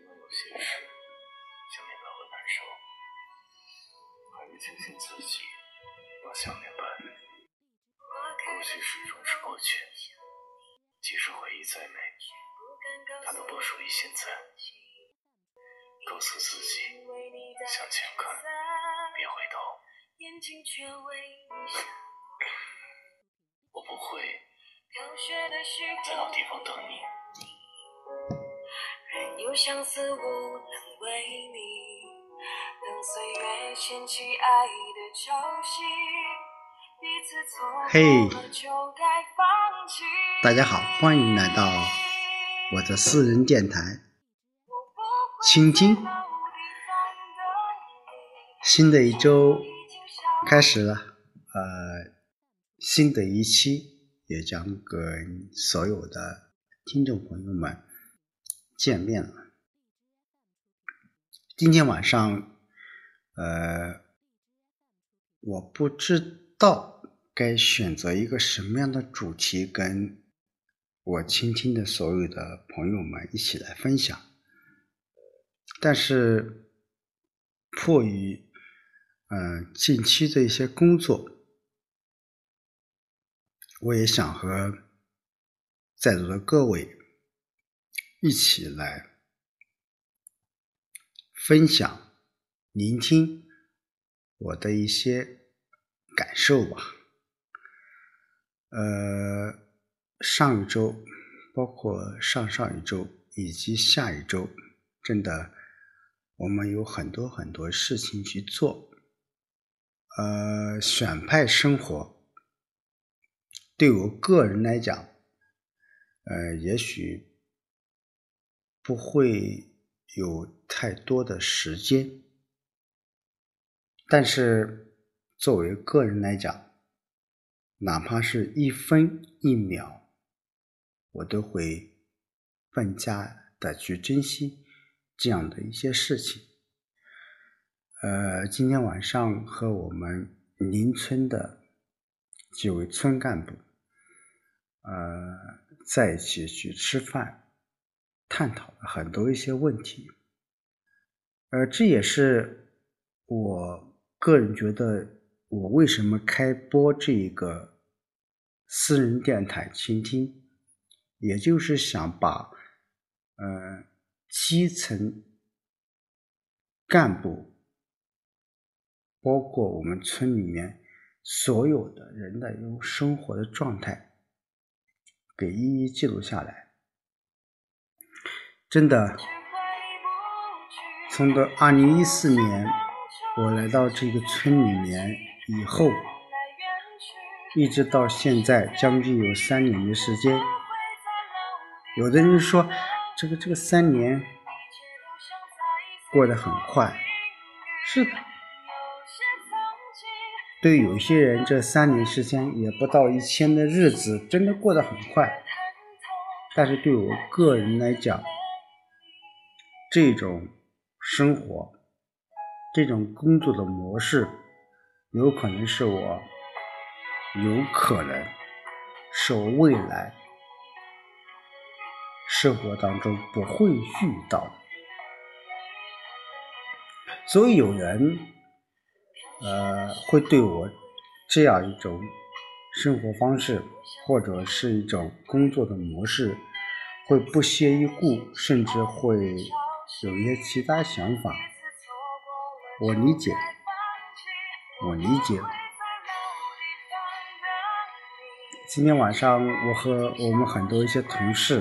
因为有些事想念才会难受，还没庆幸自己把想念伴侣。过去始终是过去，即使回忆再美，它都不属于现在。告诉自己向前看，别回头。我不会在老地方等你。人有相思无能为力，等岁月掀起爱的潮汐。彼此错过就该放弃。大家好，欢迎来到我的私人电台，倾听。新的一周开始了，呃，新的一期也将跟所有的听众朋友们见面了。今天晚上，呃，我不知道该选择一个什么样的主题，跟我倾听的所有的朋友们一起来分享，但是迫于。嗯，近期的一些工作，我也想和在座的各位一起来分享、聆听我的一些感受吧。呃，上一周，包括上上一周以及下一周，真的，我们有很多很多事情去做。呃，选派生活对我个人来讲，呃，也许不会有太多的时间，但是作为个人来讲，哪怕是一分一秒，我都会更加的去珍惜这样的一些事情。呃，今天晚上和我们邻村的几位村干部，呃，在一起去吃饭，探讨了很多一些问题，呃，这也是我个人觉得我为什么开播这个私人电台倾听，也就是想把呃基层干部。包括我们村里面所有的人的一种生活的状态，给一一记录下来。真的，从的二零一四年我来到这个村里面以后，一直到现在将近有三年的时间。有的人说，这个这个三年过得很快，是的。对有些人，这三年时间也不到一千的日子，真的过得很快。但是对我个人来讲，这种生活、这种工作的模式，有可能是我，有可能是我未来生活当中不会遇到的。所以有人。呃，会对我这样一种生活方式，或者是一种工作的模式，会不屑一顾，甚至会有一些其他想法。我理解，我理解。今天晚上，我和我们很多一些同事，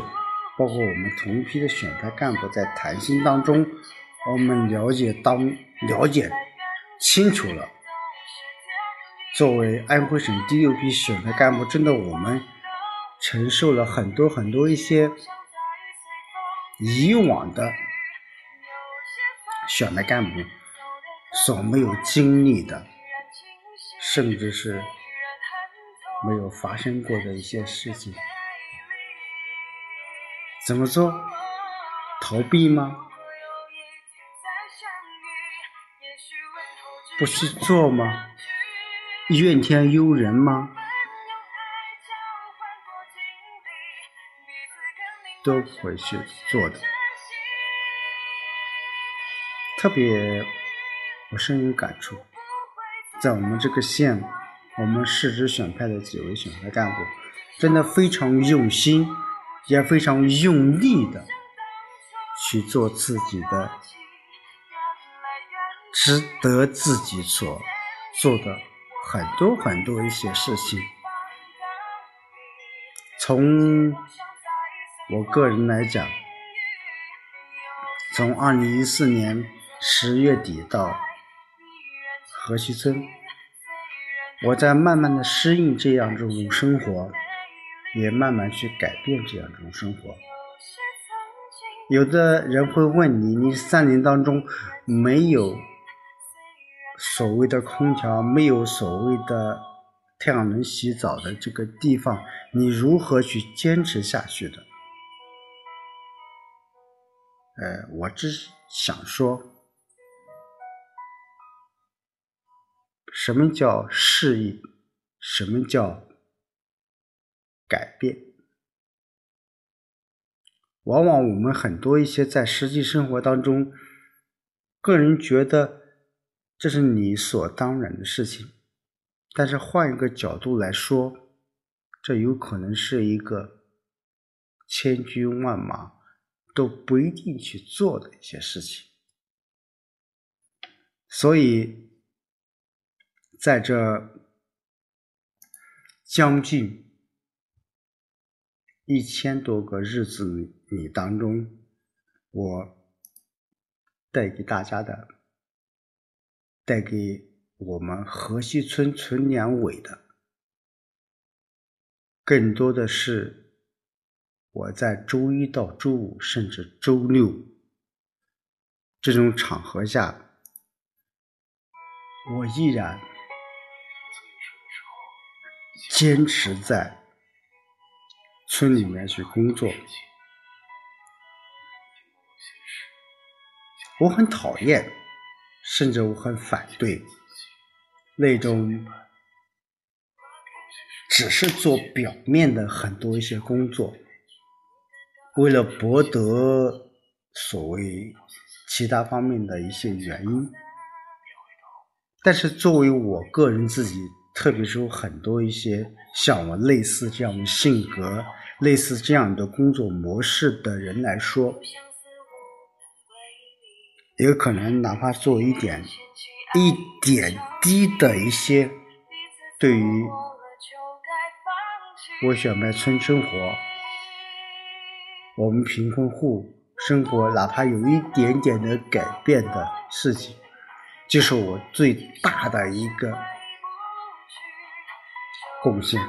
包括我们同一批的选派干部，在谈心当中，我们了解当了解。清楚了，作为安徽省第六批选派干部，真的我们承受了很多很多一些以往的选的干部所没有经历的，甚至是没有发生过的一些事情。怎么做？逃避吗？不去做吗？怨天尤人吗？都会去做的。特别我深有感触，在我们这个县，我们市直选派的几位选派干部，真的非常用心，也非常用力的去做自己的。值得自己所做的很多很多一些事情，从我个人来讲，从二零一四年十月底到河西村，我在慢慢的适应这样这种生活，也慢慢去改变这样这种生活。有的人会问你，你三年当中没有？所谓的空调没有所谓的太阳能洗澡的这个地方，你如何去坚持下去的？呃，我只想说，什么叫适应？什么叫改变？往往我们很多一些在实际生活当中，个人觉得。这是理所当然的事情，但是换一个角度来说，这有可能是一个千军万马都不一定去做的一些事情。所以，在这将近一千多个日子里当中，我带给大家的。带给我们河西村村两委的，更多的是我在周一到周五，甚至周六这种场合下，我依然坚持在村里面去工作。我很讨厌。甚至我很反对那种只是做表面的很多一些工作，为了博得所谓其他方面的一些原因。但是作为我个人自己，特别是有很多一些像我类似这样的性格、类似这样的工作模式的人来说。有可能哪怕做一点一点滴的一些，对于我选麦村生活，我们贫困户生活，哪怕有一点点的改变的事情，就是我最大的一个贡献。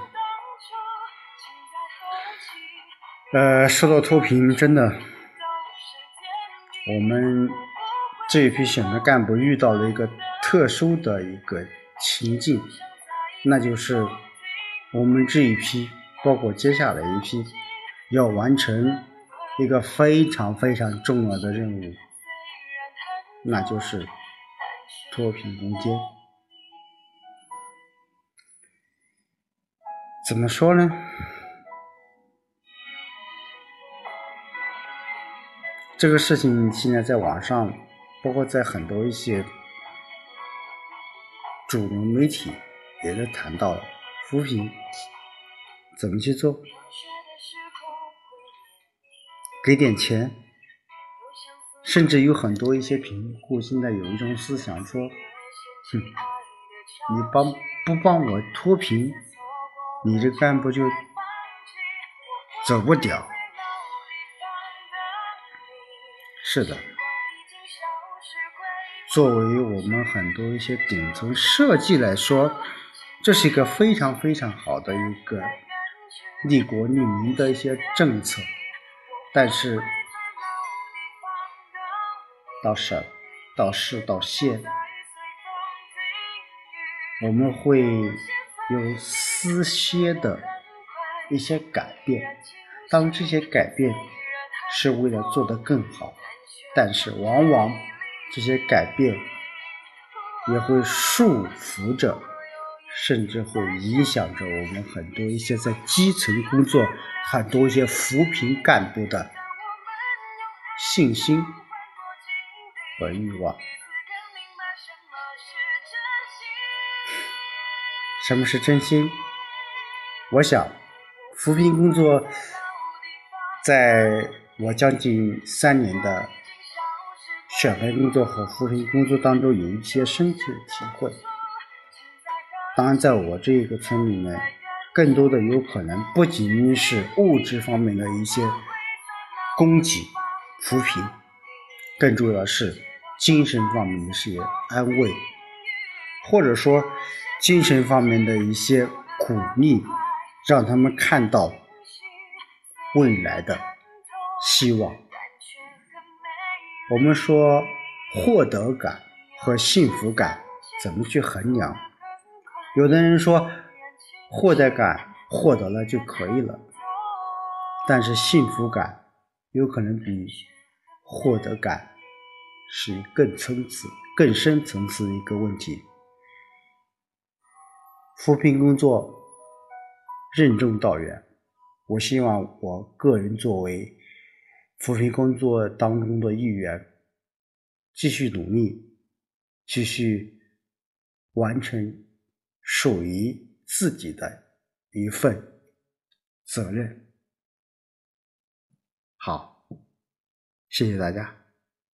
呃，说到脱贫，真的，我们。这一批选的干部遇到了一个特殊的一个情境，那就是我们这一批，包括接下来一批，要完成一个非常非常重要的任务，那就是脱贫攻坚。怎么说呢？这个事情现在在网上。包括在很多一些主流媒体也在谈到扶贫怎么去做，给点钱，甚至有很多一些贫困户现在有一种思想说，哼，你帮不帮我脱贫，你这干部就走不掉。是的。作为我们很多一些顶层设计来说，这是一个非常非常好的一个利国利民的一些政策，但是到省、到市、到县，我们会有丝些的一些改变。当这些改变是为了做得更好，但是往往。这些改变也会束缚着，甚至会影响着我们很多一些在基层工作、很多一些扶贫干部的信心。和欲望。什么是真心？我想，扶贫工作在我将近三年的选派工作和扶贫工作当中有一些深切的体会。当然，在我这个村里面，更多的有可能不仅仅是物质方面的一些供给扶贫，更重要的是精神方面的一些安慰，或者说精神方面的一些鼓励，让他们看到未来的希望。我们说获得感和幸福感怎么去衡量？有的人说，获得感获得了就可以了，但是幸福感有可能比获得感是更层次、更深层次的一个问题。扶贫工作任重道远，我希望我个人作为扶贫工作当中的一员，继续努力，继续完成。属于自己的一份责任。好，谢谢大家。